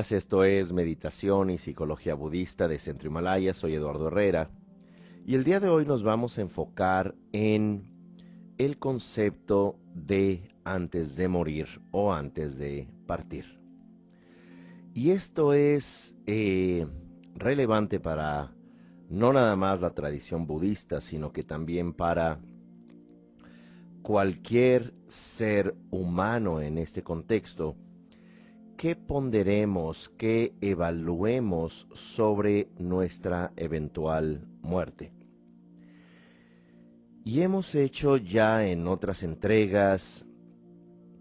Esto es Meditación y Psicología Budista de Centro Himalaya, soy Eduardo Herrera y el día de hoy nos vamos a enfocar en el concepto de antes de morir o antes de partir. Y esto es eh, relevante para no nada más la tradición budista, sino que también para cualquier ser humano en este contexto ¿qué ponderemos, qué evaluemos sobre nuestra eventual muerte? Y hemos hecho ya en otras entregas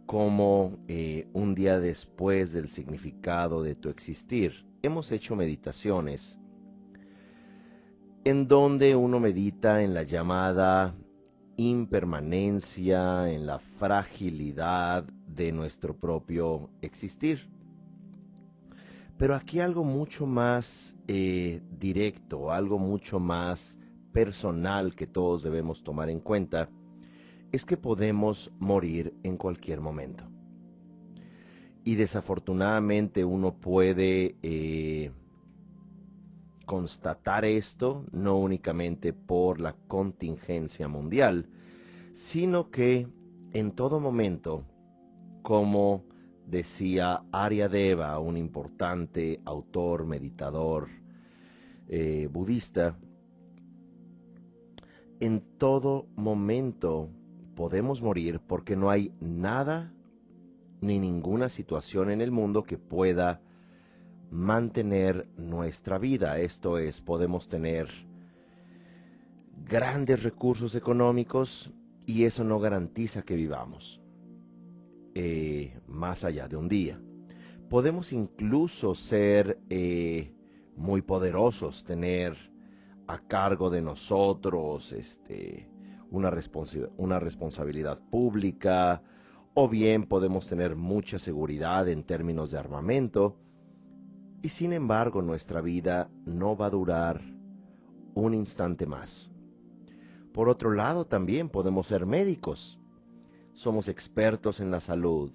como eh, un día después del significado de tu existir. Hemos hecho meditaciones en donde uno medita en la llamada impermanencia, en la fragilidad de nuestro propio existir. Pero aquí algo mucho más eh, directo, algo mucho más personal que todos debemos tomar en cuenta, es que podemos morir en cualquier momento. Y desafortunadamente uno puede eh, constatar esto no únicamente por la contingencia mundial, sino que en todo momento, como decía Deva, un importante autor, meditador eh, budista, en todo momento podemos morir porque no hay nada ni ninguna situación en el mundo que pueda mantener nuestra vida. Esto es, podemos tener grandes recursos económicos y eso no garantiza que vivamos eh, más allá de un día. Podemos incluso ser eh, muy poderosos, tener a cargo de nosotros este, una, una responsabilidad pública, o bien podemos tener mucha seguridad en términos de armamento, y sin embargo nuestra vida no va a durar un instante más. Por otro lado, también podemos ser médicos. Somos expertos en la salud,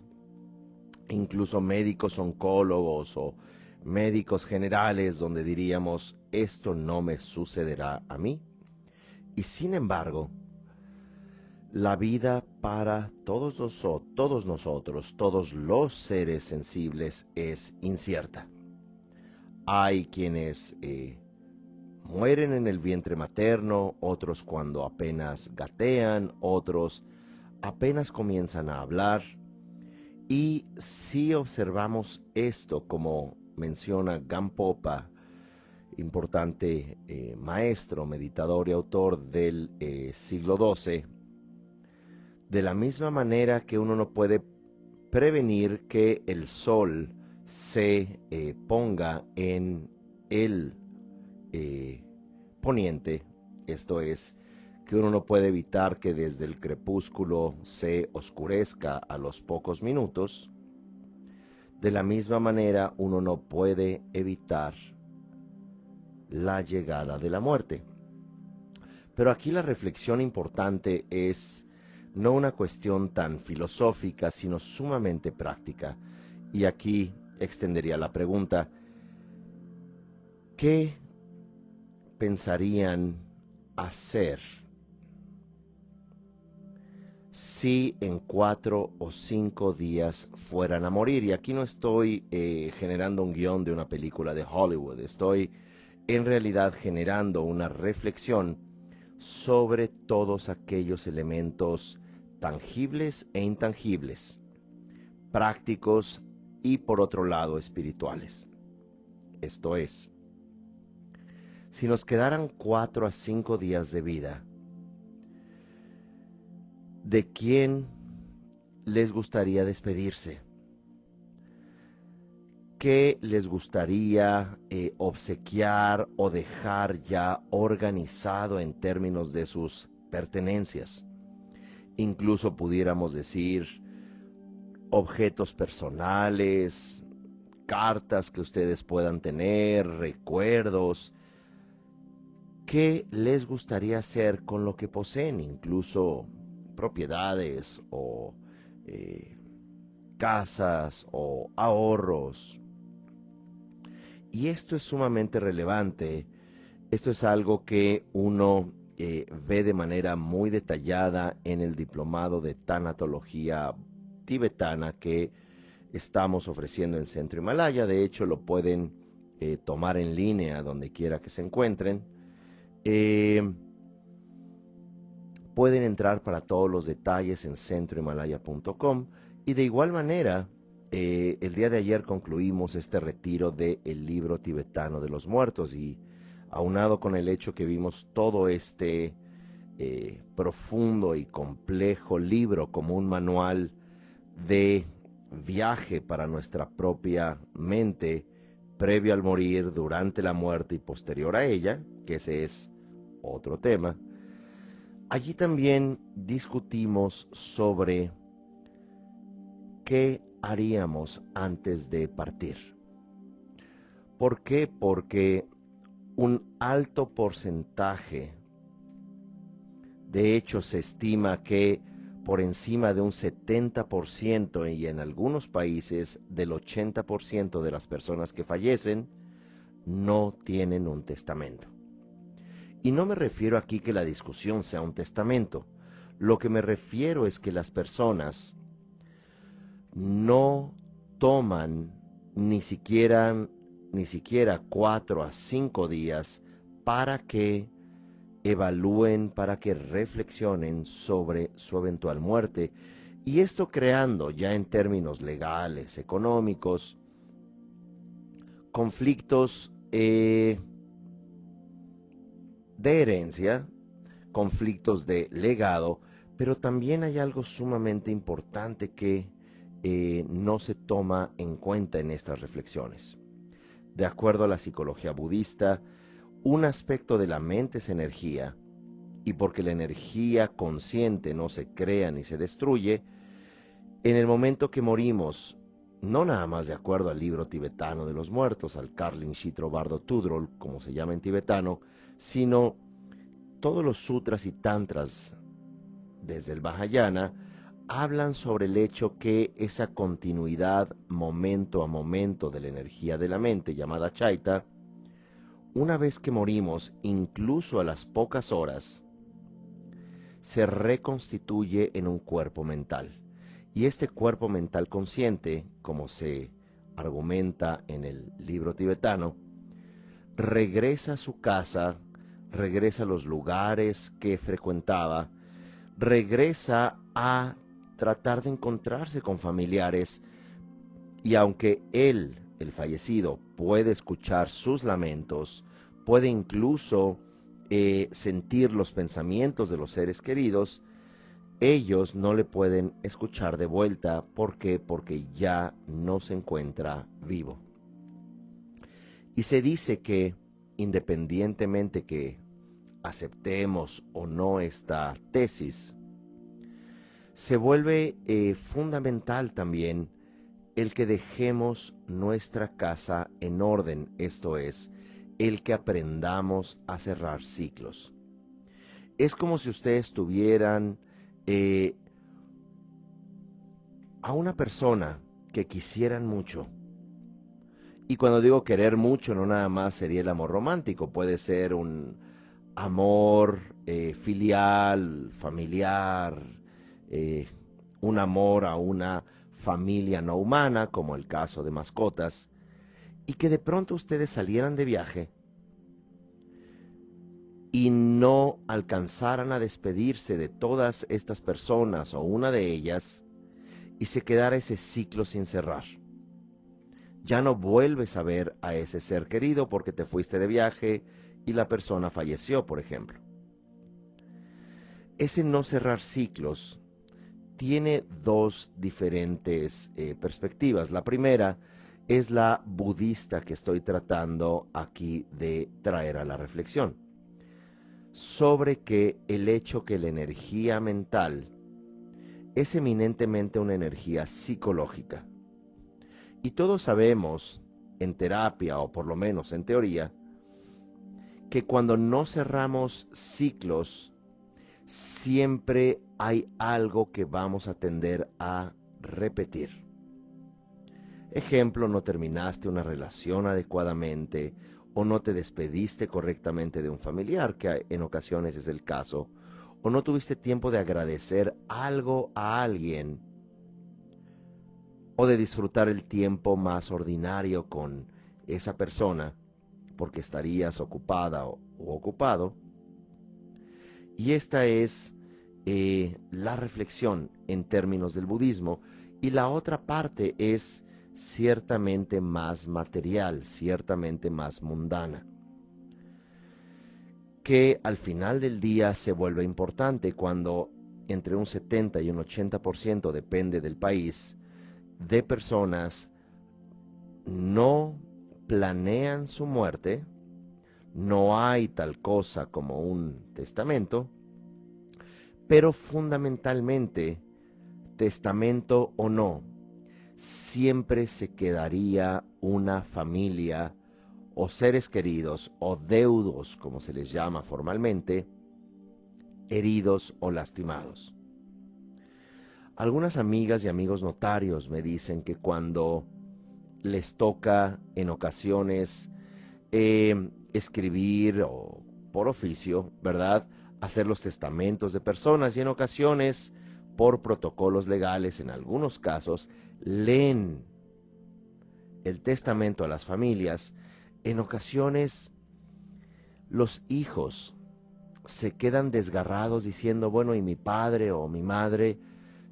incluso médicos oncólogos o médicos generales donde diríamos, esto no me sucederá a mí. Y sin embargo, la vida para todos, todos nosotros, todos los seres sensibles, es incierta. Hay quienes eh, mueren en el vientre materno, otros cuando apenas gatean, otros apenas comienzan a hablar. Y si observamos esto, como menciona Gampopa, importante eh, maestro, meditador y autor del eh, siglo XII, de la misma manera que uno no puede prevenir que el sol se eh, ponga en el poniente, esto es, que uno no puede evitar que desde el crepúsculo se oscurezca a los pocos minutos, de la misma manera uno no puede evitar la llegada de la muerte. Pero aquí la reflexión importante es no una cuestión tan filosófica, sino sumamente práctica. Y aquí extendería la pregunta, ¿qué pensarían hacer si en cuatro o cinco días fueran a morir? Y aquí no estoy eh, generando un guion de una película de Hollywood, estoy en realidad generando una reflexión sobre todos aquellos elementos tangibles e intangibles, prácticos y por otro lado espirituales. Esto es, si nos quedaran cuatro a cinco días de vida, ¿de quién les gustaría despedirse? ¿Qué les gustaría eh, obsequiar o dejar ya organizado en términos de sus pertenencias? Incluso pudiéramos decir objetos personales, cartas que ustedes puedan tener, recuerdos. ¿Qué les gustaría hacer con lo que poseen? Incluso propiedades o eh, casas o ahorros. y esto es sumamente relevante. Esto es algo que uno eh, ve de manera muy detallada en el diplomado de tanatología tibetana que estamos ofreciendo en Centro Himalaya. De hecho, lo pueden eh, tomar en línea donde quiera que se encuentren. Pueden entrar para todos los detalles en centrohimalaya.com y de igual manera, eh, el día de ayer concluimos este retiro del el libro tibetano de los muertos y aunado con el hecho que vimos todo este profundo y complejo libro como un manual de viaje para nuestra propia mente previo al morir, durante la muerte y posterior a ella, que ese es otro tema. Allí también discutimos sobre qué haríamos antes de partir. ¿Por qué? Porque un alto porcentaje, de hecho se estima que por encima de un 70% y en algunos países del 80% de las personas que fallecen no tienen un testamento. Y no me refiero aquí que la discusión sea un testamento. Lo que me refiero es que las personas no toman ni siquiera ni siquiera cuatro a cinco días para que evalúen, para que reflexionen sobre su eventual muerte. Y esto creando ya en términos legales, económicos, conflictos eh, de herencia, conflictos de legado, pero también hay algo sumamente importante que eh, no se toma en cuenta en estas reflexiones. De acuerdo a la psicología budista, un aspecto de la mente es energía, y porque la energía consciente no se crea ni se destruye, en el momento que morimos, no nada más de acuerdo al libro tibetano de los muertos, al Karlin Shitro Bardo Tudrol, como se llama en tibetano, sino todos los sutras y tantras desde el Vajrayana hablan sobre el hecho que esa continuidad momento a momento de la energía de la mente llamada chaita una vez que morimos, incluso a las pocas horas, se reconstituye en un cuerpo mental. Y este cuerpo mental consciente, como se argumenta en el libro tibetano, regresa a su casa, regresa a los lugares que frecuentaba, regresa a tratar de encontrarse con familiares y aunque él el fallecido puede escuchar sus lamentos, puede incluso eh, sentir los pensamientos de los seres queridos, ellos no le pueden escuchar de vuelta. ¿Por qué? Porque ya no se encuentra vivo. Y se dice que, independientemente que aceptemos o no esta tesis, se vuelve eh, fundamental también el que dejemos nuestra casa en orden, esto es, el que aprendamos a cerrar ciclos. Es como si ustedes tuvieran eh, a una persona que quisieran mucho. Y cuando digo querer mucho, no nada más sería el amor romántico, puede ser un amor eh, filial, familiar, eh, un amor a una familia no humana, como el caso de mascotas, y que de pronto ustedes salieran de viaje y no alcanzaran a despedirse de todas estas personas o una de ellas y se quedara ese ciclo sin cerrar. Ya no vuelves a ver a ese ser querido porque te fuiste de viaje y la persona falleció, por ejemplo. Ese no cerrar ciclos tiene dos diferentes eh, perspectivas. La primera es la budista que estoy tratando aquí de traer a la reflexión, sobre que el hecho que la energía mental es eminentemente una energía psicológica. Y todos sabemos, en terapia o por lo menos en teoría, que cuando no cerramos ciclos, siempre hay algo que vamos a tender a repetir. Ejemplo, no terminaste una relación adecuadamente o no te despediste correctamente de un familiar, que en ocasiones es el caso, o no tuviste tiempo de agradecer algo a alguien o de disfrutar el tiempo más ordinario con esa persona porque estarías ocupada o, ocupado. Y esta es eh, la reflexión en términos del budismo. Y la otra parte es ciertamente más material, ciertamente más mundana, que al final del día se vuelve importante cuando entre un 70 y un 80% depende del país, de personas no planean su muerte, no hay tal cosa como un testamento, pero fundamentalmente, testamento o no, siempre se quedaría una familia o seres queridos o deudos, como se les llama formalmente, heridos o lastimados. Algunas amigas y amigos notarios me dicen que cuando les toca en ocasiones em, escribir o por oficio, ¿verdad? Hacer los testamentos de personas y en ocasiones por protocolos legales, en algunos casos, leen el testamento a las familias, en ocasiones los hijos se quedan desgarrados diciendo, bueno, y mi padre o mi madre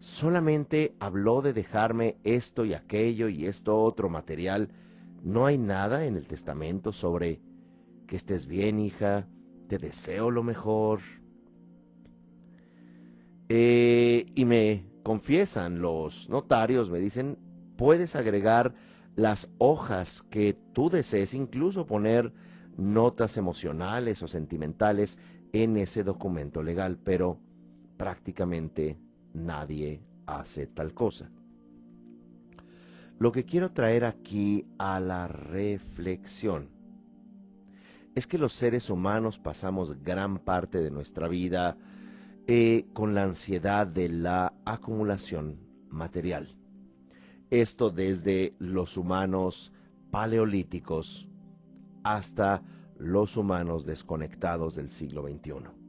solamente habló de dejarme esto y aquello y esto otro material. No hay nada en el testamento sobre que estés bien, hija, te deseo lo mejor. Eh, y me confiesan los notarios, me dicen, puedes agregar las hojas que tú desees, incluso poner notas emocionales o sentimentales en ese documento legal, pero prácticamente nadie hace tal cosa. Lo que quiero traer aquí a la reflexión es que los seres humanos pasamos gran parte de nuestra vida eh, con la ansiedad de la acumulación material. Esto desde los humanos paleolíticos hasta los humanos desconectados del siglo XXI.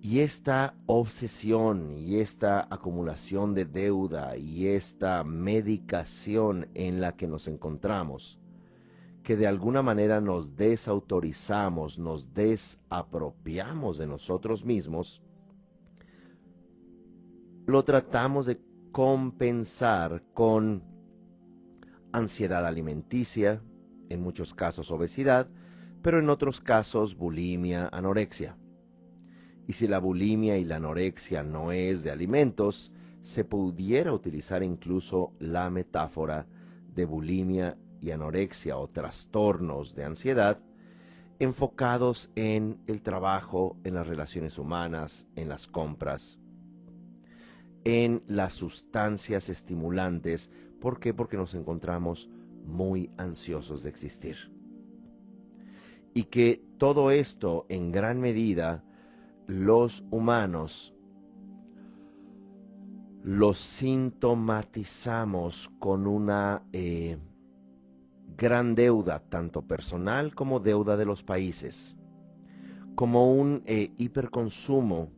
Y esta obsesión y esta acumulación de deuda y esta medicación en la que nos encontramos que de alguna manera nos desautorizamos, nos desapropiamos de nosotros mismos, lo tratamos de compensar con ansiedad alimenticia, en muchos casos obesidad, pero en otros casos bulimia, anorexia. Y si la bulimia y la anorexia no es de alimentos, se pudiera utilizar incluso la metáfora de bulimia y anorexia o trastornos de ansiedad enfocados en el trabajo, en las relaciones humanas, en las compras, en las sustancias estimulantes. ¿Por qué? Porque nos encontramos muy ansiosos de existir. Y que todo esto en gran medida los humanos lo sintomatizamos con una eh, gran deuda, tanto personal como deuda de los países, como un eh, hiperconsumo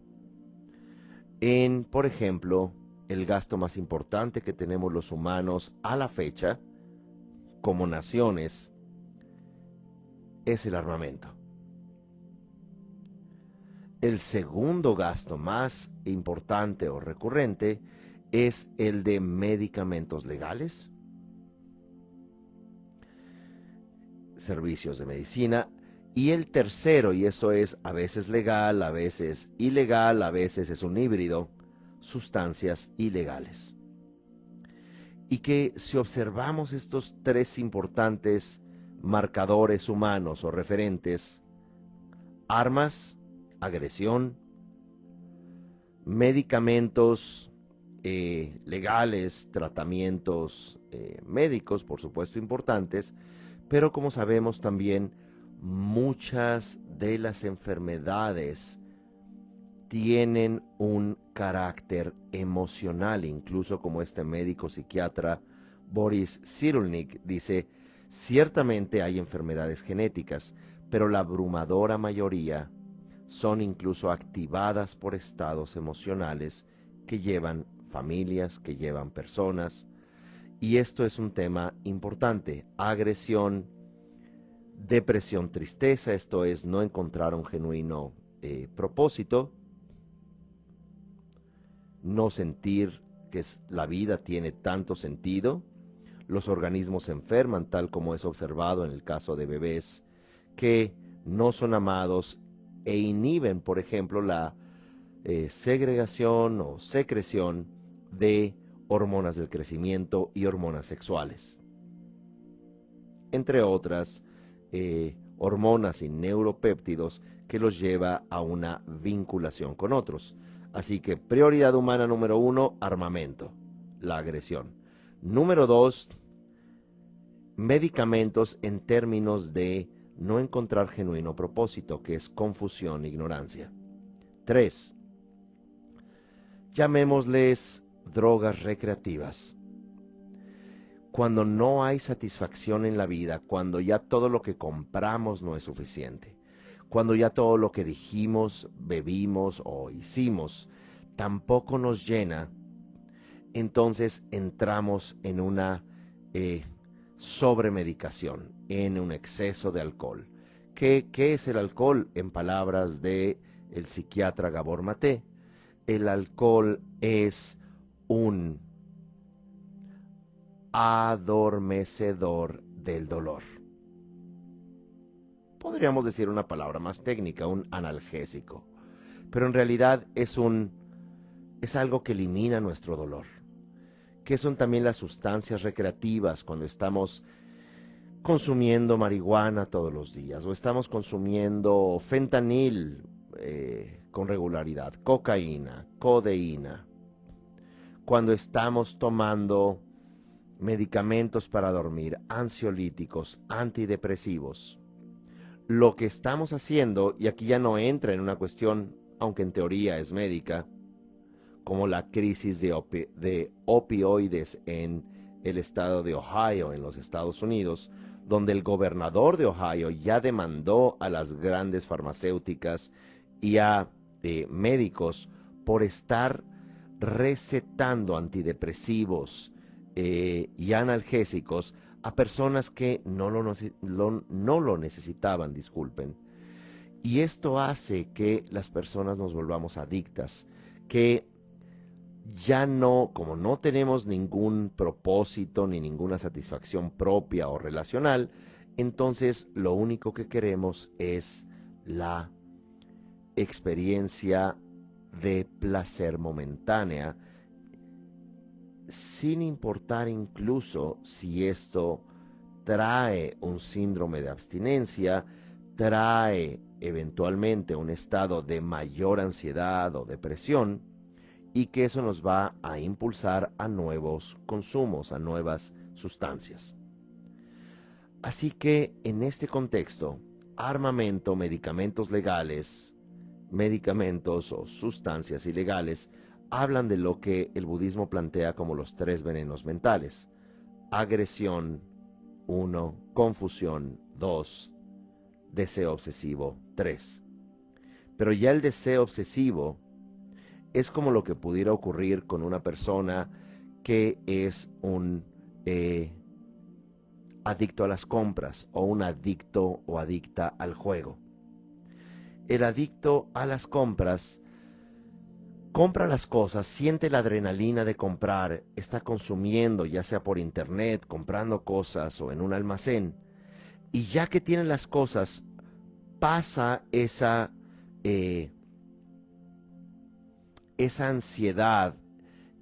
en, por ejemplo, el gasto más importante que tenemos los humanos a la fecha, como naciones, es el armamento. El segundo gasto más importante o recurrente es el de medicamentos legales, servicios de medicina. Y el tercero, y eso es a veces legal, a veces ilegal, a veces es un híbrido, sustancias ilegales. Y que si observamos estos tres importantes marcadores humanos o referentes, armas, agresión, medicamentos eh, legales, tratamientos eh, médicos, por supuesto importantes, pero como sabemos también, muchas de las enfermedades tienen un carácter emocional, incluso como este médico psiquiatra Boris Cyrulnik dice, ciertamente hay enfermedades genéticas, pero la abrumadora mayoría son incluso activadas por estados emocionales que llevan familias, que llevan personas. Y esto es un tema importante. Agresión, depresión, tristeza, esto es no encontrar un genuino eh, propósito, no sentir que la vida tiene tanto sentido, los organismos se enferman, tal como es observado en el caso de bebés que no son amados e inhiben, por ejemplo, la eh, segregación o secreción de hormonas del crecimiento y hormonas sexuales. Entre otras, eh, hormonas y neuropéptidos que los lleva a una vinculación con otros. Así que prioridad humana número uno, armamento, la agresión. Número dos, medicamentos en términos de no encontrar genuino propósito, que es confusión, ignorancia. Tres, llamémosles drogas recreativas. Cuando no hay satisfacción en la vida, cuando ya todo lo que compramos no es suficiente, cuando ya todo lo que dijimos, bebimos o hicimos tampoco nos llena, entonces entramos en una eh, sobremedicación, en un exceso de alcohol. ¿Qué, ¿Qué, es el alcohol? En palabras de el psiquiatra Gabor Maté, el alcohol es un adormecedor del dolor. Podríamos decir una palabra más técnica, un analgésico, pero en realidad es un es algo que elimina nuestro dolor. ¿Qué son también las sustancias recreativas cuando estamos consumiendo marihuana todos los días o estamos consumiendo fentanil eh, con regularidad, cocaína, codeína, cuando estamos tomando medicamentos para dormir, ansiolíticos, antidepresivos. Lo que estamos haciendo, y aquí ya no entra en una cuestión, aunque en teoría es médica, como la crisis de, de opioides en el estado de Ohio, en los Estados Unidos, donde el gobernador de Ohio ya demandó a las grandes farmacéuticas y a eh, médicos por estar recetando antidepresivos eh, y analgésicos a personas que no lo, no lo necesitaban, disculpen. Y esto hace que las personas nos volvamos adictas, que ya no, como no tenemos ningún propósito ni ninguna satisfacción propia o relacional, entonces lo único que queremos es la experiencia de placer momentánea, sin importar incluso si esto trae un síndrome de abstinencia, trae eventualmente un estado de mayor ansiedad o depresión, y que eso nos va a impulsar a nuevos consumos, a nuevas sustancias. Así que en este contexto, armamento, medicamentos legales, medicamentos o sustancias ilegales hablan de lo que el budismo plantea como los tres venenos mentales. Agresión, uno, confusión, dos, deseo obsesivo, tres. Pero ya el deseo obsesivo es como lo que pudiera ocurrir con una persona que es un eh, adicto a las compras o un adicto o adicta al juego. El adicto a las compras compra las cosas, siente la adrenalina de comprar, está consumiendo, ya sea por internet, comprando cosas o en un almacén, y ya que tiene las cosas, pasa esa eh, esa ansiedad,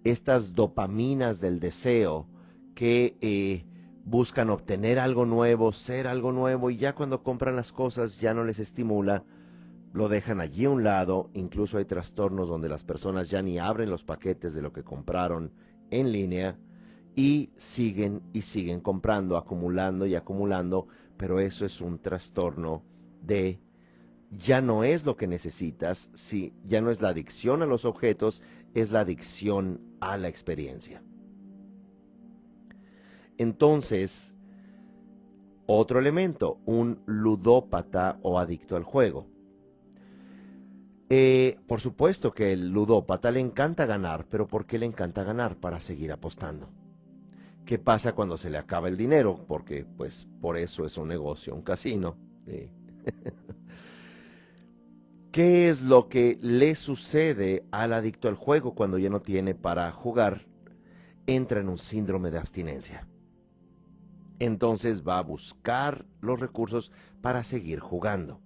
estas dopaminas del deseo que eh, buscan obtener algo nuevo, ser algo nuevo y ya cuando compran las cosas ya no les estimula, lo dejan allí a un lado, incluso hay trastornos donde las personas ya ni abren los paquetes de lo que compraron en línea y siguen y siguen comprando, acumulando y acumulando, pero eso es un trastorno de ya no es lo que necesitas, si ya no es la adicción a los objetos, es la adicción a la experiencia. Entonces, otro elemento, un ludópata o adicto al juego. Eh, por supuesto que el ludópata le encanta ganar, pero ¿por qué le encanta ganar? Para seguir apostando. ¿Qué pasa cuando se le acaba el dinero? Porque pues por eso es un negocio, un casino. ¿Qué es lo que le sucede al adicto al juego cuando ya no tiene para jugar? Entra en un síndrome de abstinencia. Entonces va a buscar los recursos para seguir jugando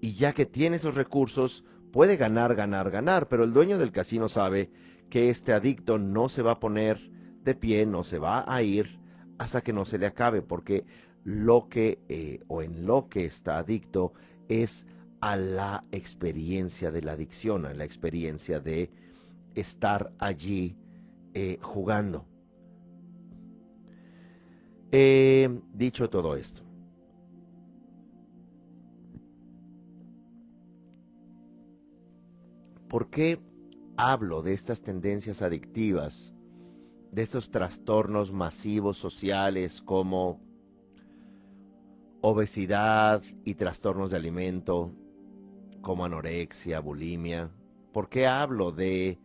y ya que tiene esos recursos, puede ganar, ganar, ganar, pero el dueño del casino sabe que este adicto no se va a poner de pie, no se va a ir hasta que no se le acabe, porque lo que eh, o en lo que está adicto es a la experiencia de la adicción, a la experiencia de estar allí eh, jugando. dicho todo esto, ¿Por qué hablo de estas tendencias adictivas, de estos trastornos masivos sociales como obesidad y trastornos de alimento, como anorexia, bulimia? ¿Por qué hablo de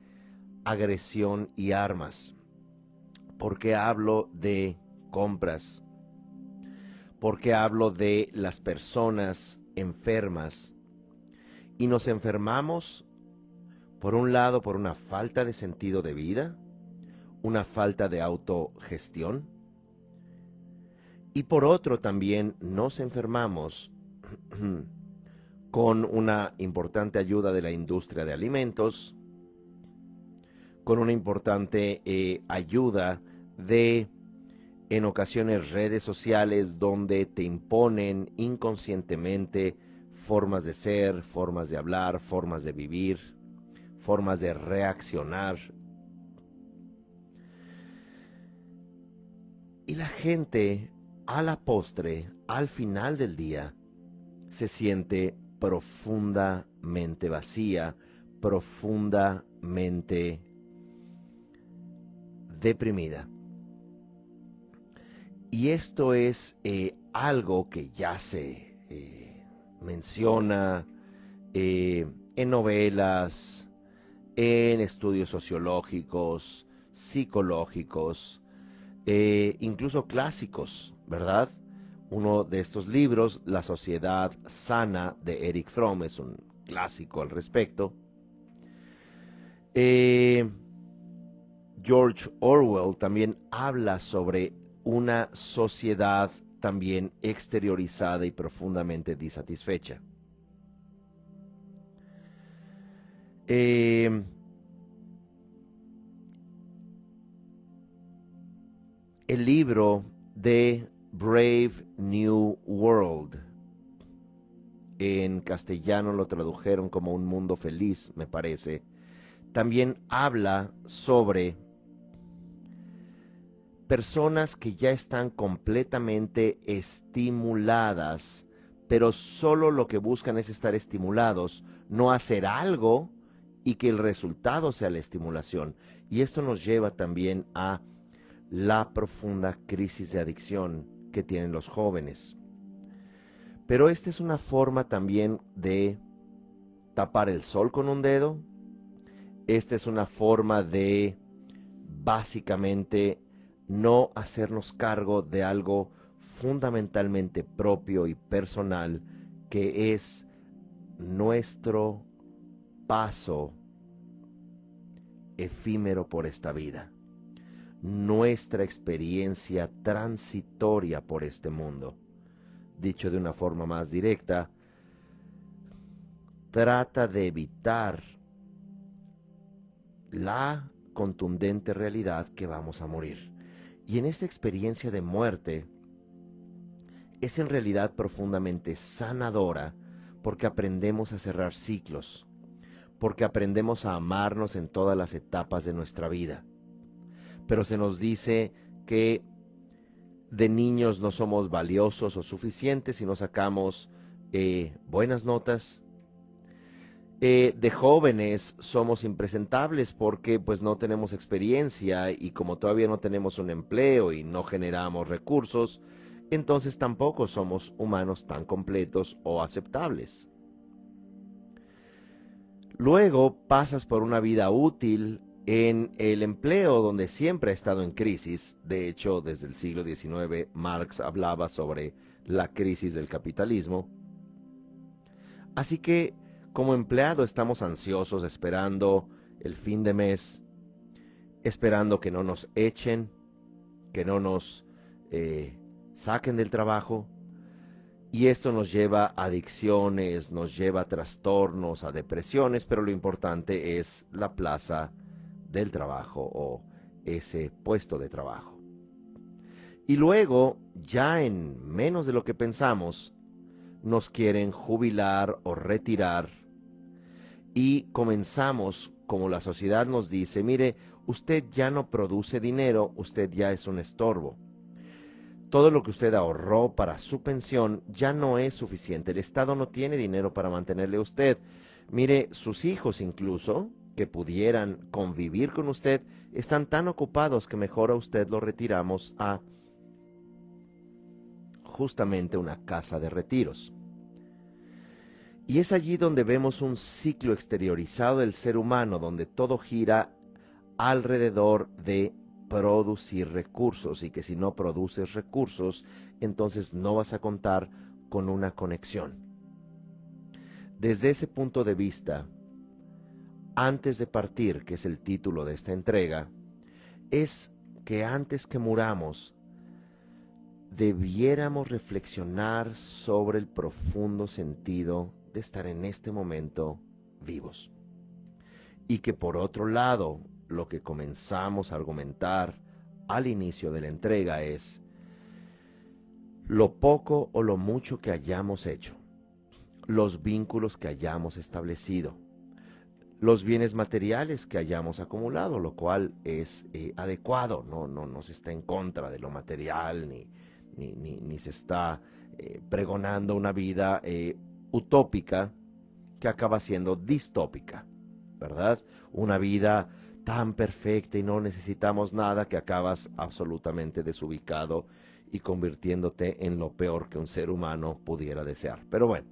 agresión y armas? ¿Por qué hablo de compras? ¿Por qué hablo de las personas enfermas? Y nos enfermamos por un lado, por una falta de sentido de vida, una falta de autogestión, y por otro también nos enfermamos con una importante ayuda de la industria de alimentos, con una importante eh, ayuda de, en ocasiones, redes sociales donde te imponen inconscientemente formas de ser, formas de hablar, formas de vivir formas de reaccionar. Y la gente a la postre, al final del día, se siente profundamente vacía, profundamente deprimida. Y esto es eh, algo que ya se eh, menciona eh, en novelas, en estudios sociológicos, psicológicos, incluso clásicos, ¿verdad? Uno de estos libros, La sociedad sana de Eric Fromm, es un clásico al respecto. Eh, George Orwell también habla sobre una sociedad también exteriorizada y profundamente disatisfecha. Eh, el libro de Brave New World. En castellano lo tradujeron como Un Mundo Feliz, me parece. También habla sobre personas que ya están completamente estimuladas, pero solo lo que buscan es estar estimulados, no hacer algo y que el resultado sea la estimulación. Y esto nos lleva también a la profunda crisis de adicción que tienen los jóvenes. Pero esta es una forma también de tapar el sol con un dedo. Esta es una forma de básicamente no hacernos cargo de algo fundamentalmente propio y personal que es nuestro paso efímero por esta vida, nuestra experiencia transitoria por este mundo. Dicho de una forma más directa, trata de evitar la contundente realidad que vamos a morir. Y en esta experiencia de muerte es en realidad profundamente sanadora porque aprendemos a cerrar ciclos, porque aprendemos a amarnos en todas las etapas de nuestra vida. Pero se nos dice que de niños no somos valiosos o suficientes si no sacamos eh, buenas notas, Eh, de jóvenes somos impresentables porque pues no tenemos experiencia y como todavía no tenemos un empleo y no generamos recursos, entonces tampoco somos humanos tan completos o aceptables. Luego pasas por una vida útil en el empleo donde siempre ha estado en crisis. De hecho, desde el siglo XIX Marx hablaba sobre la crisis del capitalismo. Así que como empleado estamos ansiosos esperando el fin de mes, esperando que no nos echen, que no nos eh, saquen del trabajo. Y esto nos lleva a adicciones, nos lleva a trastornos, a depresiones, pero lo importante es la plaza del trabajo o ese puesto de trabajo. Y luego, ya en menos de lo que pensamos, nos quieren jubilar o retirar y comenzamos, como la sociedad nos dice, mire, usted ya no produce dinero, usted ya es un estorbo. Todo lo que usted ahorró para su pensión ya no es suficiente. El Estado no tiene dinero para mantenerle a usted. Mire, sus hijos incluso, que pudieran convivir con usted, están tan ocupados que mejor a usted lo retiramos a justamente una casa de retiros. Y es allí donde vemos un ciclo exteriorizado del ser humano, donde todo gira alrededor de producir recursos y que si no produces recursos, entonces no vas a contar con una conexión. Desde ese punto de vista, antes de partir, que es el título de esta entrega, es que antes que muramos, debiéramos reflexionar sobre el profundo sentido de estar en este momento vivos. Y que por otro lado, lo que comenzamos a argumentar al inicio de la entrega es lo poco o lo mucho que hayamos hecho, los vínculos que hayamos establecido, los bienes materiales que hayamos acumulado, lo cual es eh, adecuado, no, no, no se está en contra de lo material ni, ni, ni, se está eh, pregonando una vida eh, utópica que acaba siendo distópica, ¿verdad? Una vida tan perfecta y no necesitamos nada que acabas absolutamente desubicado y convirtiéndote en lo peor que un ser humano pudiera desear. Pero bueno,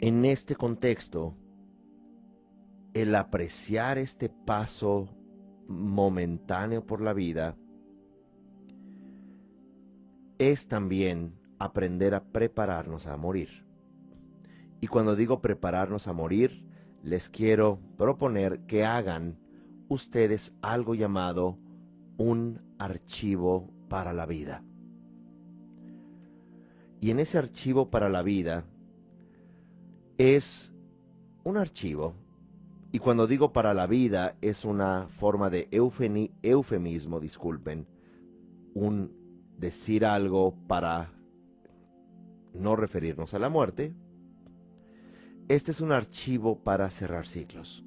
en este contexto, el apreciar este paso momentáneo por la vida es también aprender a prepararnos a morir. Y cuando digo prepararnos a morir, les quiero proponer que hagan ustedes algo llamado un archivo para la vida. Y en ese archivo para la vida es un archivo, y cuando digo para la vida es una forma de eufemismo, disculpen, un decir algo para no referirnos a la muerte, este es un archivo para cerrar ciclos.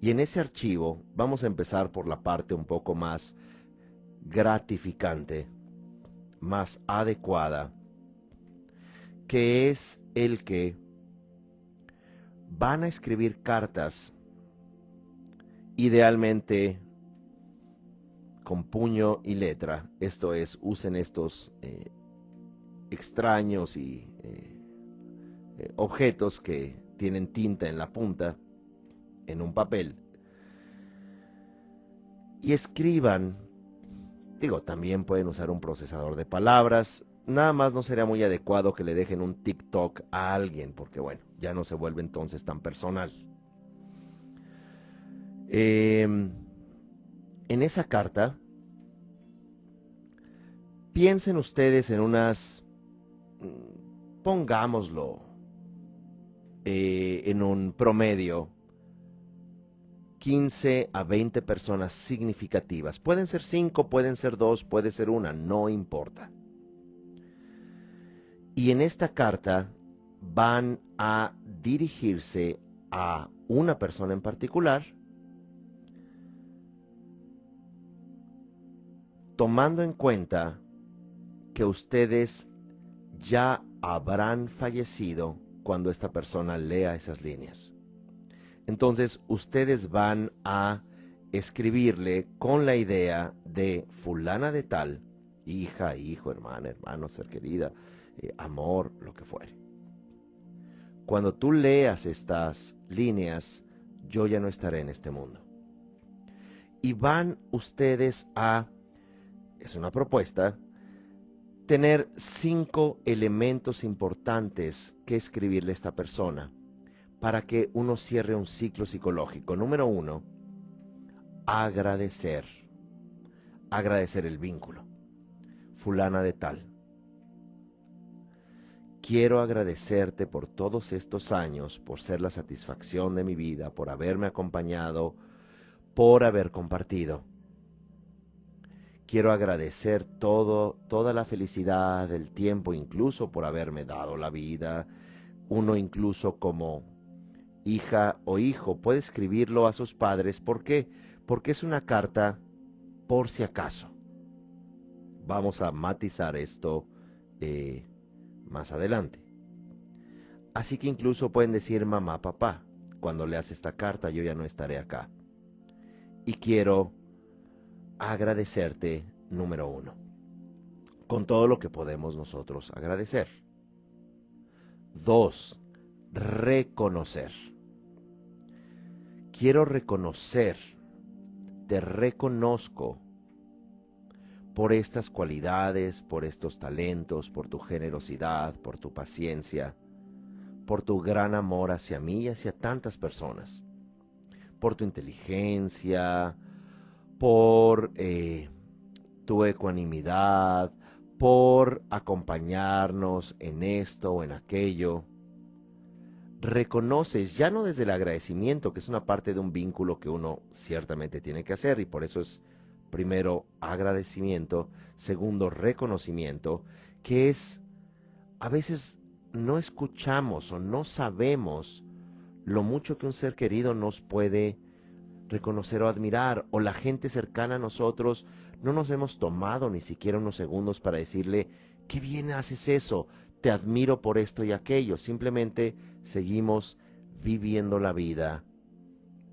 Y en ese archivo vamos a empezar por la parte un poco más gratificante, más adecuada, que es el que van a escribir cartas, idealmente con puño y letra, esto es, usen estos eh, extraños y eh, eh, objetos que tienen tinta en la punta, en un papel, y escriban, digo, también pueden usar un procesador de palabras, nada más no sería muy adecuado que le dejen un TikTok a alguien, porque bueno, ya no se vuelve entonces tan personal. Em, en esa carta, piensen ustedes en unas pongámoslo eh, en un promedio, 15 a 20 personas significativas. Pueden ser 5, pueden ser 2, puede ser una, no importa. Y en esta carta van a dirigirse a una persona en particular, tomando en cuenta que ustedes ya habrán fallecido cuando esta persona lea esas líneas. Entonces ustedes van a escribirle con la idea de fulana de tal, hija, hijo, hermana, hermano, ser querida, eh, amor, lo que fuere. Cuando tú leas estas líneas, yo ya no estaré en este mundo. Y van ustedes a, es una propuesta, tener cinco elementos importantes que escribirle a esta persona para que uno cierre un ciclo psicológico. Número uno, agradecer. Agradecer el vínculo. Fulana de tal. Quiero agradecerte por todos estos años, por ser la satisfacción de mi vida, por haberme acompañado, por haber compartido. Quiero agradecer todo, toda la felicidad del tiempo, incluso por haberme dado la vida. Uno incluso como hija o hijo puede escribirlo a sus padres. ¿Por qué? Porque es una carta por si acaso. Vamos a matizar esto eh, más adelante. Así que incluso pueden decir mamá, papá, cuando leas esta carta yo ya no estaré acá. Y quiero agradecerte, número uno, con todo lo que podemos nosotros agradecer. Dos, reconocer. Quiero reconocer, te reconozco por estas cualidades, por estos talentos, por tu generosidad, por tu paciencia, por tu gran amor hacia mí y hacia tantas personas, por tu inteligencia, por eh, tu ecuanimidad, por acompañarnos en esto o en aquello. Reconoces, ya no desde el agradecimiento, que es una parte de un vínculo que uno ciertamente tiene que hacer y por eso es primero agradecimiento, segundo reconocimiento, que es a veces no escuchamos o no sabemos lo mucho que un ser querido nos puede reconocer o admirar, o la gente cercana a nosotros, no nos hemos tomado ni siquiera unos segundos para decirle, qué bien haces eso, te admiro por esto y aquello, simplemente seguimos viviendo la vida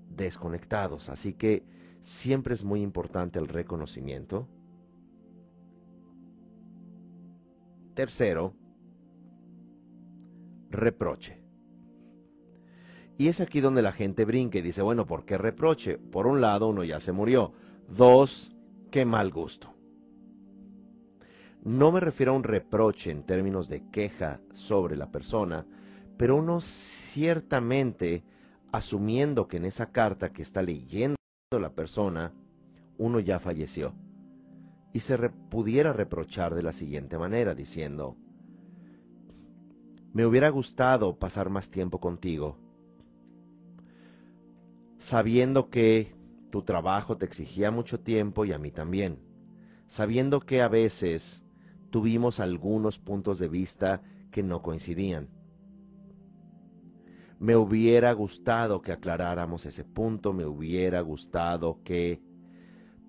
desconectados. Así que siempre es muy importante el reconocimiento. Tercero, reproche. Y es aquí donde la gente brinca y dice, bueno, ¿por qué reproche? Por un lado, uno ya se murió. Dos, qué mal gusto. No me refiero a un reproche en términos de queja sobre la persona, pero uno ciertamente, asumiendo que en esa carta que está leyendo la persona, uno ya falleció. Y se pudiera reprochar de la siguiente manera, diciendo, me hubiera gustado pasar más tiempo contigo, sabiendo que tu trabajo te exigía mucho tiempo y a mí también, sabiendo que a veces tuvimos algunos puntos de vista que no coincidían. Me hubiera gustado que aclaráramos ese punto, me hubiera gustado que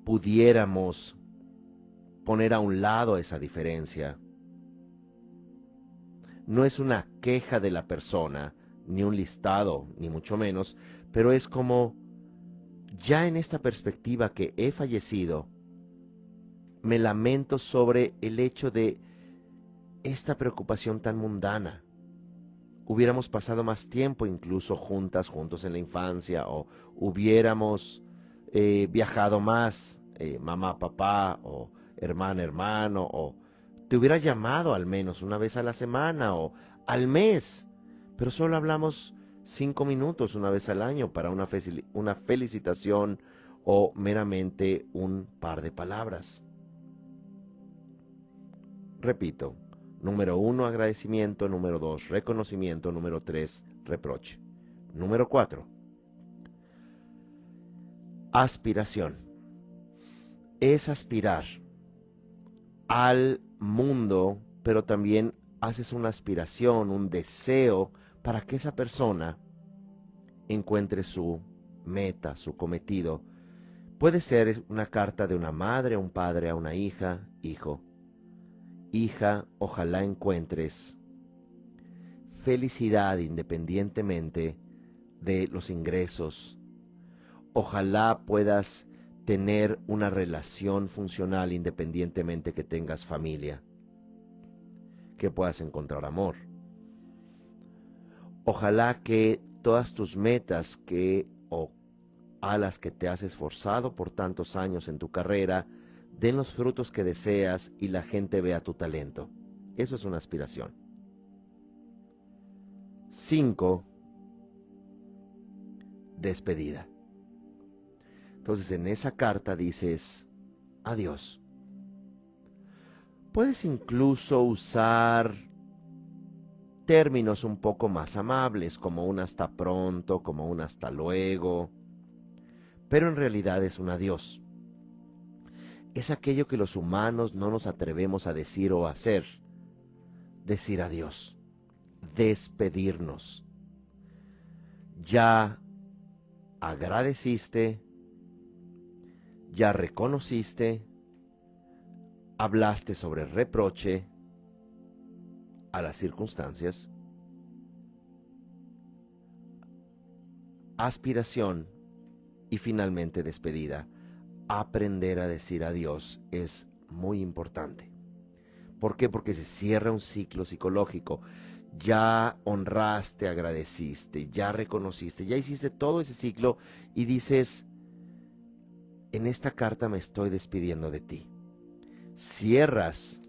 pudiéramos poner a un lado esa diferencia. No es una queja de la persona, ni un listado, ni mucho menos, pero es como, ya en esta perspectiva que he fallecido, me lamento sobre el hecho de esta preocupación tan mundana. Hubiéramos pasado más tiempo incluso juntas, juntos en la infancia, o hubiéramos eh, viajado más, eh, mamá, papá, o hermana, hermano, o te hubiera llamado al menos una vez a la semana o al mes, pero solo hablamos cinco minutos una vez al año para una, una felicitación o meramente un par de palabras. Repito, número uno, agradecimiento, número dos, reconocimiento, número tres, reproche. Número cuatro, aspiración. Es aspirar al mundo, pero también haces una aspiración, un deseo para que esa persona encuentre su meta, su cometido. Puede ser una carta de una madre, un padre a una hija, hijo. Hija, ojalá encuentres felicidad independientemente de los ingresos. Ojalá puedas tener una relación funcional independientemente que tengas familia. Que puedas encontrar amor. Ojalá que todas tus metas que o a las que te has esforzado por tantos años en tu carrera den los frutos que deseas y la gente vea tu talento. Eso es una aspiración. 5. Despedida. Entonces en esa carta dices, adiós. Puedes incluso usar términos un poco más amables, como un hasta pronto, como un hasta luego, pero en realidad es un adiós. Es aquello que los humanos no nos atrevemos a decir o hacer, decir adiós, despedirnos. Ya agradeciste, ya reconociste, hablaste sobre reproche, a las circunstancias, aspiración y finalmente despedida. Aprender a decir adiós es muy importante. ¿Por qué? Porque se cierra un ciclo psicológico. Ya honraste, agradeciste, ya reconociste, ya hiciste todo ese ciclo y dices, en esta carta me estoy despidiendo de ti. Cierras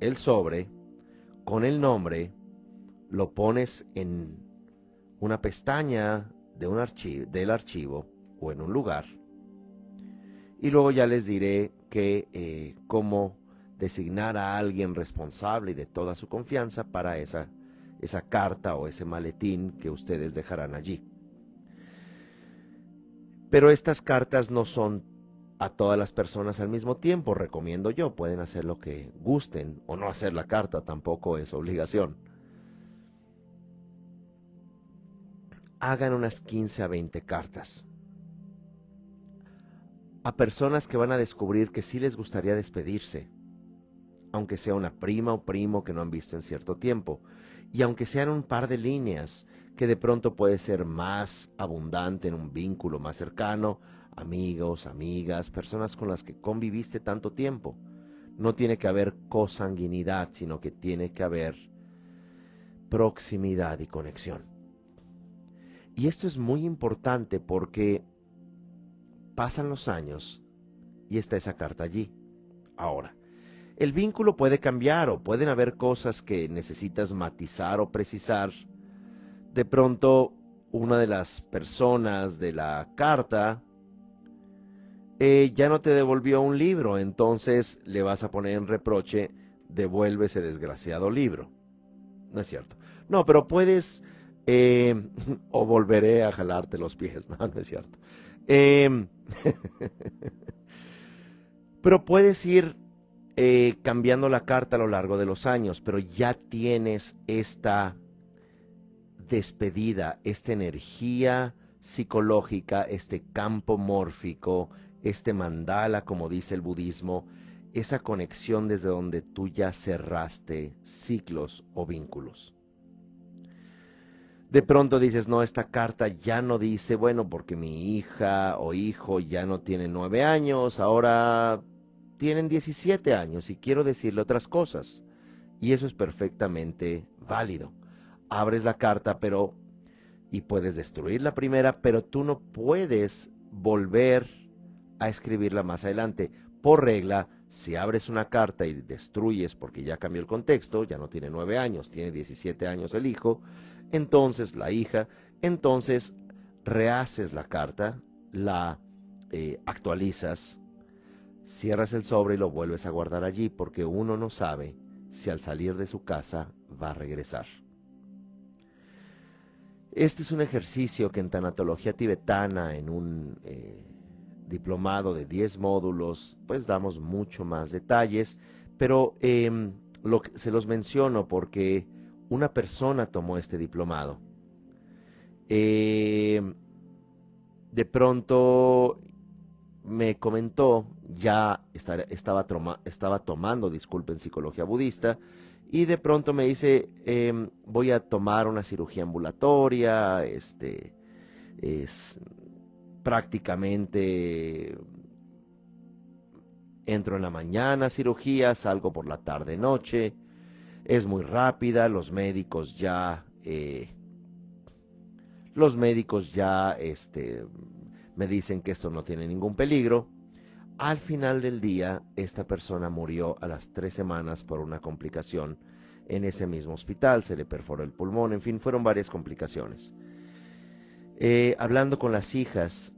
el sobre con el nombre, lo pones en una pestaña de un archivo, del archivo o en un lugar. Y luego ya les diré que eh, cómo designar a alguien responsable y de toda su confianza para esa, esa carta o ese maletín que ustedes dejarán allí. Pero estas cartas no son a todas las personas al mismo tiempo, recomiendo yo. Pueden hacer lo que gusten o no hacer la carta, tampoco es obligación. Hagan unas 15 a 20 cartas a personas que van a descubrir que sí les gustaría despedirse, aunque sea una prima o primo que no han visto en cierto tiempo, y aunque sean un par de líneas que de pronto puede ser más abundante en un vínculo más cercano, amigos, amigas, personas con las que conviviste tanto tiempo. No tiene que haber cosanguinidad, sino que tiene que haber proximidad y conexión. Y esto es muy importante porque pasan los años y está esa carta allí. Ahora, el vínculo puede cambiar o pueden haber cosas que necesitas matizar o precisar. De pronto, una de las personas de la carta eh, ya no te devolvió un libro, entonces le vas a poner en reproche, devuelve ese desgraciado libro. No es cierto. No, pero puedes, eh, o volveré a jalarte los pies, no, no es cierto. Em, pero puedes ir eh, cambiando la carta a lo largo de los años, pero ya tienes esta despedida, esta energía psicológica, este campo mórfico, este mandala, como dice el budismo, esa conexión desde donde tú ya cerraste ciclos o vínculos. De pronto dices, no, esta carta ya no dice, bueno, porque mi hija o hijo ya no tiene nueve años, ahora tienen 17 años y quiero decirle otras cosas. Y eso es perfectamente válido. Abres la carta, pero... y puedes destruir la primera, pero tú no puedes volver a escribirla más adelante. Por regla, si abres una carta y destruyes porque ya cambió el contexto, ya no tiene nueve años, tiene 17 años el hijo, entonces la hija, entonces rehaces la carta, la eh, actualizas, cierras el sobre y lo vuelves a guardar allí porque uno no sabe si al salir de su casa va a regresar. Este es un ejercicio que en tanatología tibetana, en un eh, diplomado de 10 módulos, pues damos mucho más detalles, pero em, lo se los menciono porque una persona tomó este diplomado. Em, de pronto me comentó, ya estaba, tomando, disculpen, psicología budista, y de pronto me dice, em, voy a tomar una cirugía ambulatoria, este, es prácticamente entro en la mañana cirugía, salgo por la tarde noche, es muy rápida, los médicos ya, eh, los médicos ya, este, me dicen que esto no tiene ningún peligro. Al final del día, esta persona murió a las tres semanas por una complicación en ese mismo hospital, se le perforó el pulmón, en fin, fueron varias complicaciones. Eh, hablando con las hijas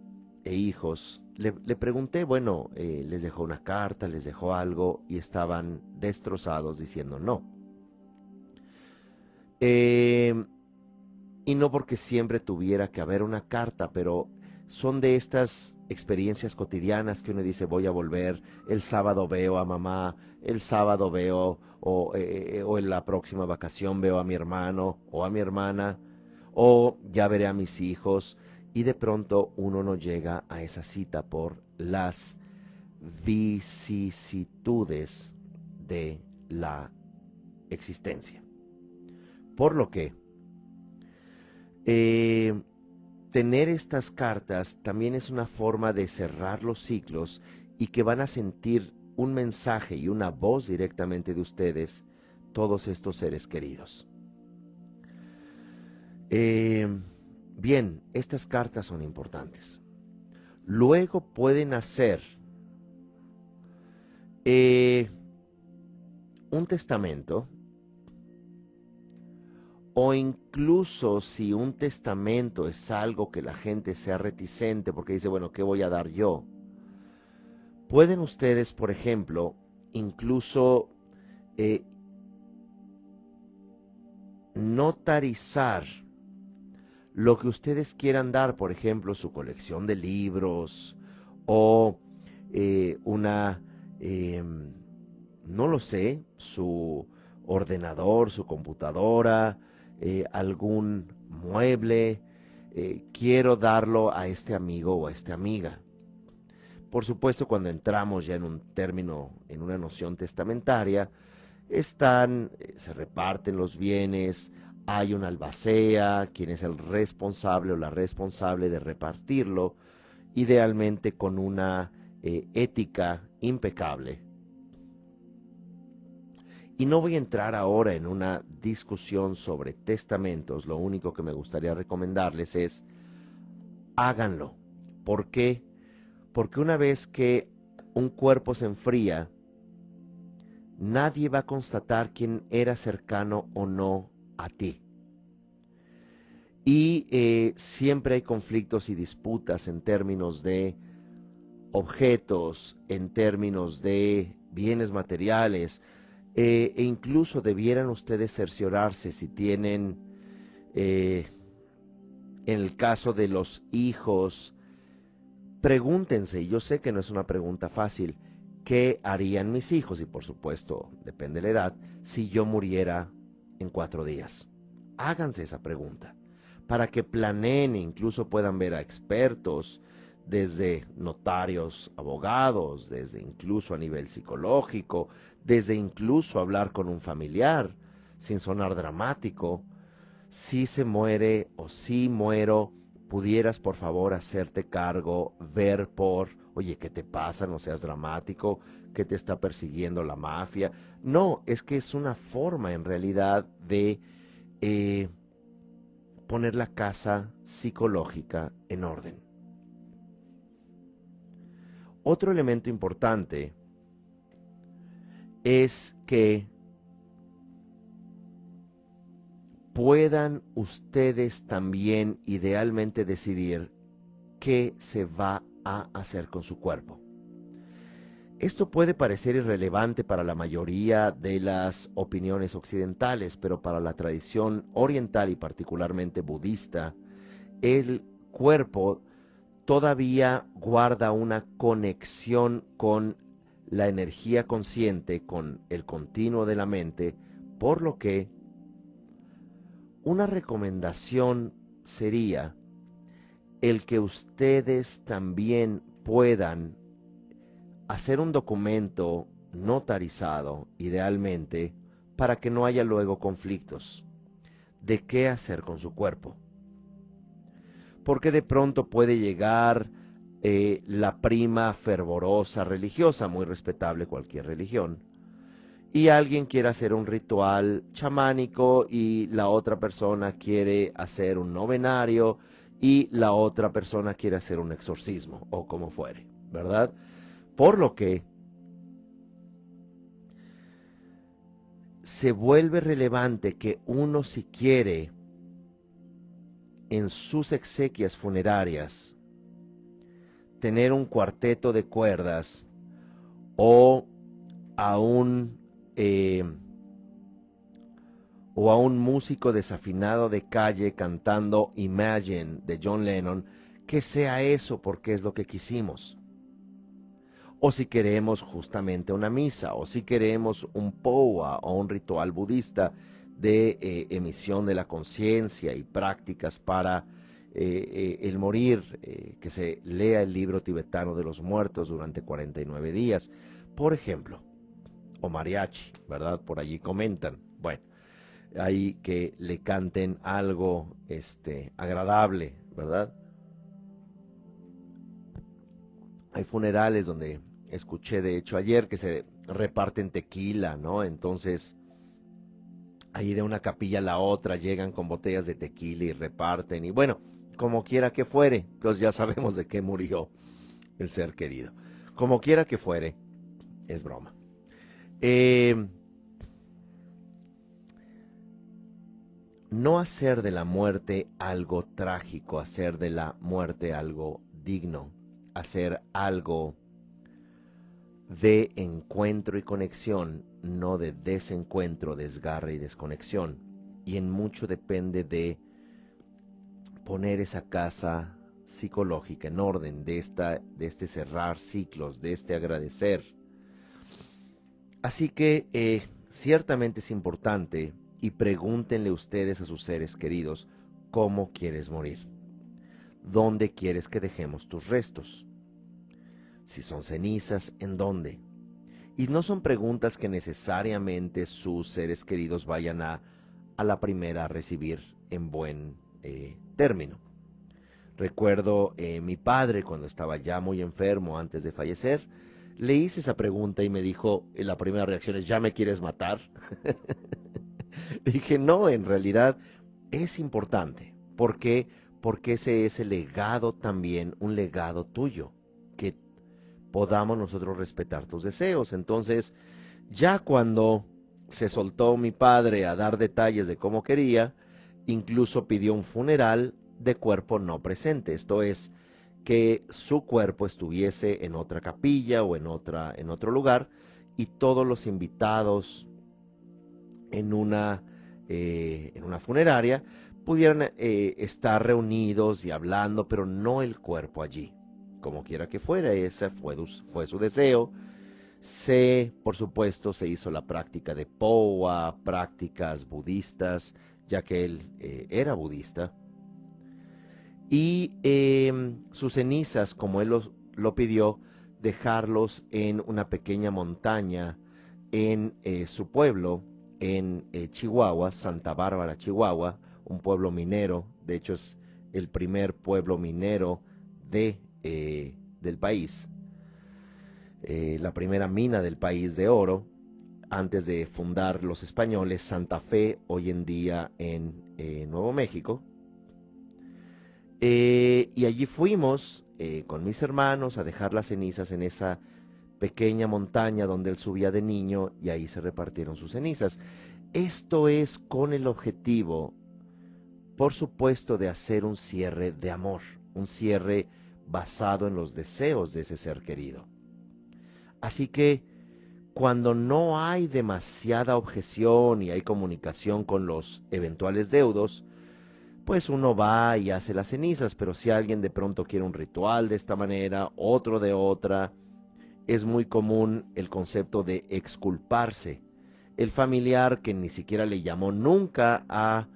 e hijos, le, pregunté, bueno, eh, les dejó una carta, les dejó algo y estaban destrozados diciendo no. Eh, y no porque siempre tuviera que haber una carta, pero son de estas experiencias cotidianas que uno dice voy a volver, el sábado veo a mamá, el sábado veo eh, eh, o en la próxima vacación veo a mi hermano o a mi hermana o ya veré a mis hijos y de pronto uno no llega a esa cita por las vicisitudes de la existencia. Por lo que eh, tener estas cartas también es una forma de cerrar los ciclos y que van a sentir un mensaje y una voz directamente de ustedes, todos estos seres queridos. Eh, bien, estas cartas son importantes. Luego pueden hacer eh, un testamento o incluso si un testamento es algo que la gente sea reticente porque dice, bueno, ¿qué voy a dar yo? Pueden ustedes, por ejemplo, incluso eh, notarizar lo que ustedes quieran dar, por ejemplo, su colección de libros o eh, una, em, no lo sé, su ordenador, su computadora, eh, algún mueble, eh, quiero darlo a este amigo o a esta amiga. Por supuesto, cuando entramos ya en un término, en una noción testamentaria, están, eh, se reparten los bienes, hay una albacea, quien es el responsable o la responsable de repartirlo, idealmente con una ética impecable y no voy a entrar ahora en una discusión sobre testamentos, lo único que me gustaría recomendarles es háganlo. ¿Por qué? Porque una vez que un cuerpo se enfría, nadie va a constatar quién era cercano o no a ti. Y eh, siempre hay conflictos y disputas en términos de objetos, en términos de bienes materiales, eh, e incluso debieran ustedes cerciorarse si tienen, eh, en el caso de los hijos, pregúntense, y yo sé que no es una pregunta fácil, ¿qué harían mis hijos? Y por supuesto, depende de la edad, si yo muriera en cuatro días. Háganse esa pregunta para que planeen incluso puedan ver a expertos, desde notarios, abogados, desde incluso a nivel psicológico, desde incluso hablar con un familiar, sin sonar dramático. Si se muere o si muero, pudieras por favor hacerte cargo, ver por, oye, ¿qué te pasa? No seas dramático, ¿qué te está persiguiendo la mafia? No, es que es una forma en realidad de eh, poner la casa psicológica en orden. Otro elemento importante es que puedan ustedes también idealmente decidir qué se va a hacer con su cuerpo. Esto puede parecer irrelevante para la mayoría de las opiniones occidentales, pero para la tradición oriental y particularmente budista, el cuerpo todavía guarda una conexión con la energía consciente, con el continuo de la mente, por lo que una recomendación sería el que ustedes también puedan hacer un documento notarizado, idealmente, para que no haya luego conflictos de qué hacer con su cuerpo. Porque de pronto puede llegar eh, la prima fervorosa religiosa, muy respetable cualquier religión, y alguien quiere hacer un ritual chamánico y la otra persona quiere hacer un novenario y la otra persona quiere hacer un exorcismo o como fuere, ¿verdad? Por lo que se vuelve relevante que uno si quiere en sus exequias funerarias tener un cuarteto de cuerdas o a un eh, o a un músico desafinado de calle cantando Imagine de John Lennon, que sea eso porque es lo que quisimos. O si queremos justamente una misa, o si queremos un poa o un ritual budista de eh, emisión de la conciencia y prácticas para eh, el morir, que se lea el libro tibetano de los muertos durante 49 días, por ejemplo o mariachi, ¿verdad? Por allí comentan. Bueno, ahí que le canten algo este, agradable, ¿verdad? Hay funerales donde escuché, de hecho, ayer que se reparten tequila, ¿no? Entonces, ahí de una capilla a la otra llegan con botellas de tequila y reparten. Y bueno, como quiera que fuere, entonces ya sabemos de qué murió el ser querido. Como quiera que fuere, es broma. Eh, no hacer de la muerte algo trágico, hacer de la muerte algo digno, hacer algo de encuentro y conexión, no de desencuentro, desgarre y desconexión. Y en mucho depende de poner esa casa psicológica en orden, de, esta, de este cerrar ciclos, de este agradecer Así que eh, ciertamente es importante y pregúntenle ustedes a sus seres queridos cómo quieres morir, dónde quieres que dejemos tus restos, si son cenizas, en dónde. Y no son preguntas que necesariamente sus seres queridos vayan a, a la primera a recibir en buen eh, término. Recuerdo eh, mi padre cuando estaba ya muy enfermo antes de fallecer, le hice esa pregunta y me dijo, la primera reacción es, ¿ya me quieres matar? dije, no, en realidad es importante. ¿Por qué? Porque ese es el legado también, un legado tuyo, podamos nosotros respetar tus deseos. Entonces, ya cuando se soltó mi padre a dar detalles de cómo quería, incluso pidió un funeral de cuerpo no presente. Esto es, que su cuerpo estuviese en otra capilla o en, otra, en otro lugar y todos los invitados en una, eh, en una funeraria pudieran eh, estar reunidos y hablando, pero no el cuerpo allí. Como quiera que fuera, ese fue, fue su deseo. Se, por supuesto, se hizo la práctica de Poa, prácticas budistas, ya que él eh, era budista y em, sus cenizas, como él lo pidió, dejarlos en una pequeña montaña en eh, su pueblo, en eh, Chihuahua, Santa Bárbara, Chihuahua, un pueblo minero, de hecho es el primer pueblo minero de, eh, del país, la primera mina del país de oro, antes de fundar los españoles Santa Fe, hoy en día en Nuevo México, eh, y allí fuimos eh, con mis hermanos a dejar las cenizas en esa pequeña montaña donde él subía de niño y ahí se repartieron sus cenizas. Esto es con el objetivo, por supuesto, de hacer un cierre de amor, un cierre basado en los deseos de ese ser querido. Así que cuando no hay demasiada objeción y hay comunicación con los eventuales deudos, pues uno va y hace las cenizas, pero si alguien de pronto quiere un ritual de esta manera, otro de otra, es muy común el concepto de exculparse. El familiar que ni siquiera le llamó nunca a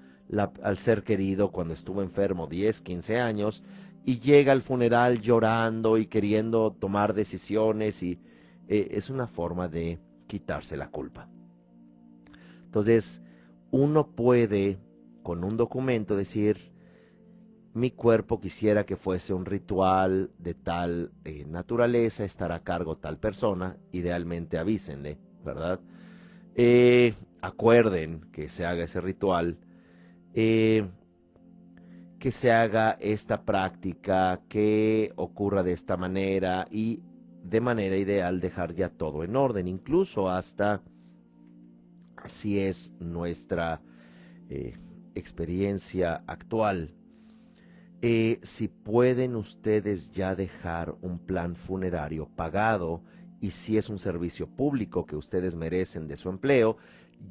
al ser querido cuando estuvo enfermo 10, 15 años y llega al funeral llorando y queriendo tomar decisiones y, eh, es una forma de quitarse la culpa. Entonces, uno puede con un documento decir, mi cuerpo quisiera que fuese un ritual de tal eh, naturaleza, estar a cargo tal persona, idealmente avísenle, ¿verdad? Eh, acuerden que se haga ese ritual, que se haga esta práctica, que ocurra de esta manera y de manera ideal dejar ya todo en orden, incluso hasta así es nuestra experiencia actual. Eh, si pueden ustedes ya dejar un plan funerario pagado y si es un servicio público que ustedes merecen de su empleo,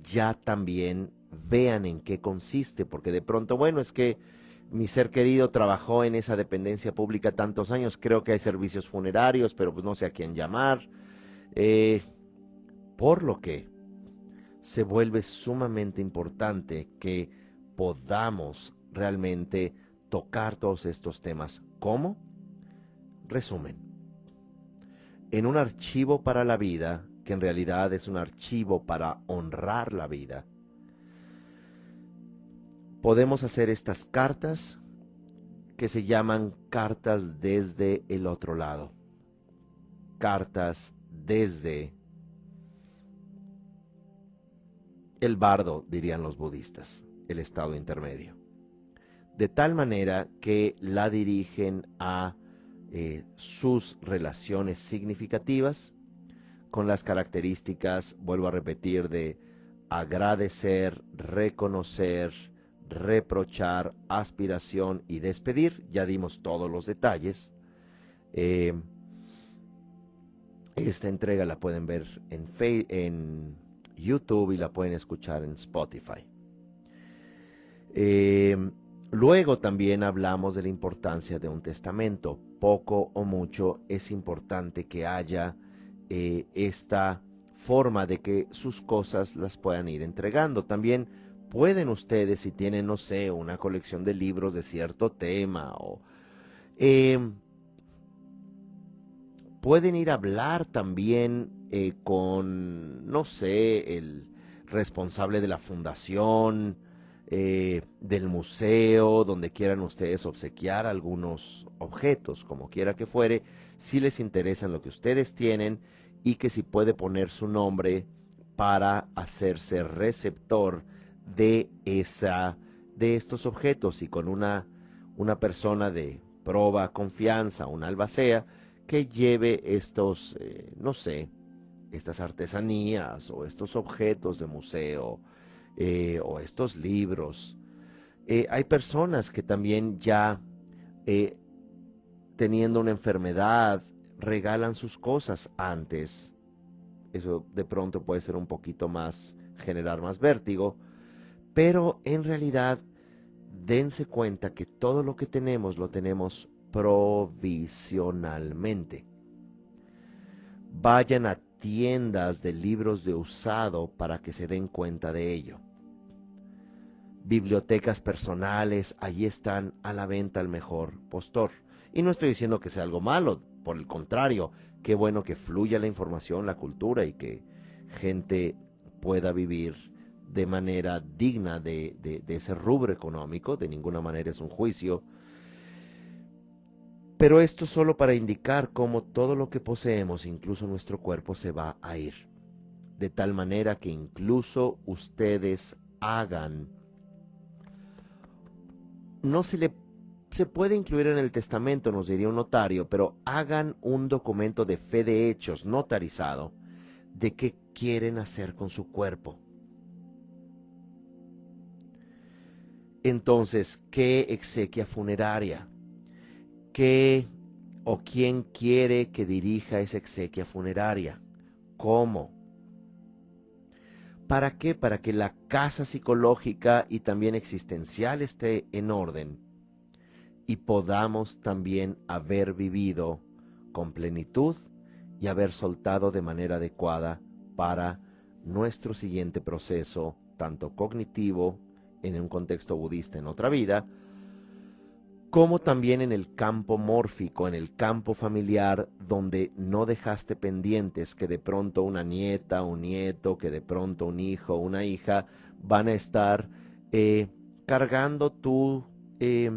ya también vean en qué consiste, porque de pronto, bueno, es que mi ser querido trabajó en esa dependencia pública tantos años, creo que hay servicios funerarios, pero pues no sé a quién llamar. Eh, por lo que se vuelve sumamente importante que podamos realmente tocar todos estos temas. ¿Cómo? Resumen. En un archivo para la vida, que en realidad es un archivo para honrar la vida, podemos hacer estas cartas que se llaman cartas desde el otro lado. Cartas desde el bardo, dirían los budistas, el estado intermedio de tal manera que la dirigen a eh, sus relaciones significativas con las características, vuelvo a repetir, de agradecer, reconocer, reprochar, aspiración y despedir. Ya dimos todos los detalles. Eh, esta entrega la pueden ver en, en YouTube y la pueden escuchar en Spotify. Eh, Luego también hablamos de la importancia de un testamento. Poco o mucho es importante que haya eh, esta forma de que sus cosas las puedan ir entregando. También pueden ustedes, si tienen, no sé, una colección de libros de cierto tema o... Em, pueden ir a hablar también eh, con, no sé, el responsable de la fundación, eh, del museo, donde quieran ustedes obsequiar algunos objetos, como quiera que fuere, si les interesa lo que ustedes tienen y que si puede poner su nombre para hacerse receptor de esa de estos objetos y con una una persona de proba confianza, un albacea que lleve estos eh, no sé, estas artesanías o estos objetos de museo eh, o estos libros. Eh, hay personas que también ya teniendo una enfermedad regalan sus cosas antes. Eso de pronto puede ser un poquito más, generar más vértigo, pero en realidad dense cuenta que todo lo que tenemos lo tenemos provisionalmente. Vayan a tiendas de libros de usado para que se den cuenta de ello bibliotecas personales, allí están a la venta al mejor postor. Y no estoy diciendo que sea algo malo, por el contrario, qué bueno que fluya la información, la cultura y que gente pueda vivir de manera digna de, ese rubro económico, de ninguna manera es un juicio. Pero esto solo para indicar cómo todo lo que poseemos, incluso nuestro cuerpo, se va a ir. De tal manera que incluso ustedes hagan no se le se puede incluir en el testamento, nos diría un notario, pero hagan un documento de fe de hechos notarizado de qué quieren hacer con su cuerpo. Entonces, ¿qué exequia funeraria? ¿Qué o quién quiere que dirija esa exequia funeraria? ¿Cómo? ¿Para qué? Para que la casa psicológica y también existencial esté en orden y podamos también haber vivido con plenitud y haber soltado de manera adecuada para nuestro siguiente proceso, tanto cognitivo en un contexto budista en otra vida, como también en el campo mórfico, en el campo familiar, donde no dejaste pendientes que de pronto una nieta, un nieto, que de pronto un hijo, una hija van a estar eh, cargando tu eh,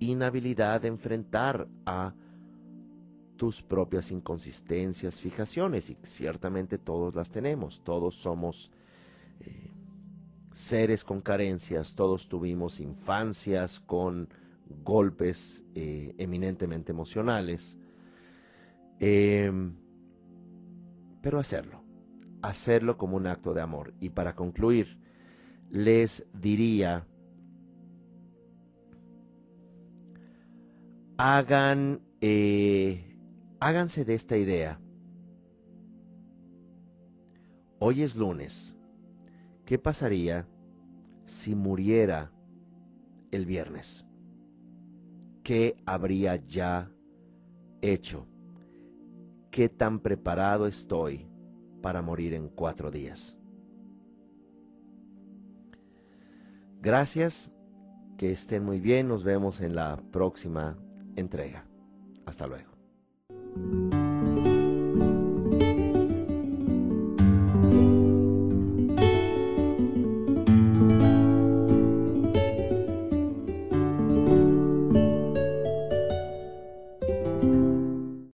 inhabilidad de enfrentar a tus propias inconsistencias, fijaciones, y ciertamente todos las tenemos, todos somos eh, seres con carencias, todos tuvimos infancias con golpes eh, eminentemente emocionales, em, pero hacerlo, hacerlo como un acto de amor. Y para concluir, les diría, hagan, eh, háganse de esta idea. Hoy es lunes. ¿Qué pasaría si muriera el viernes? ¿qué habría ya hecho? ¿Qué tan preparado estoy para morir en cuatro días? Gracias, que estén muy bien, nos vemos en la próxima entrega. Hasta luego.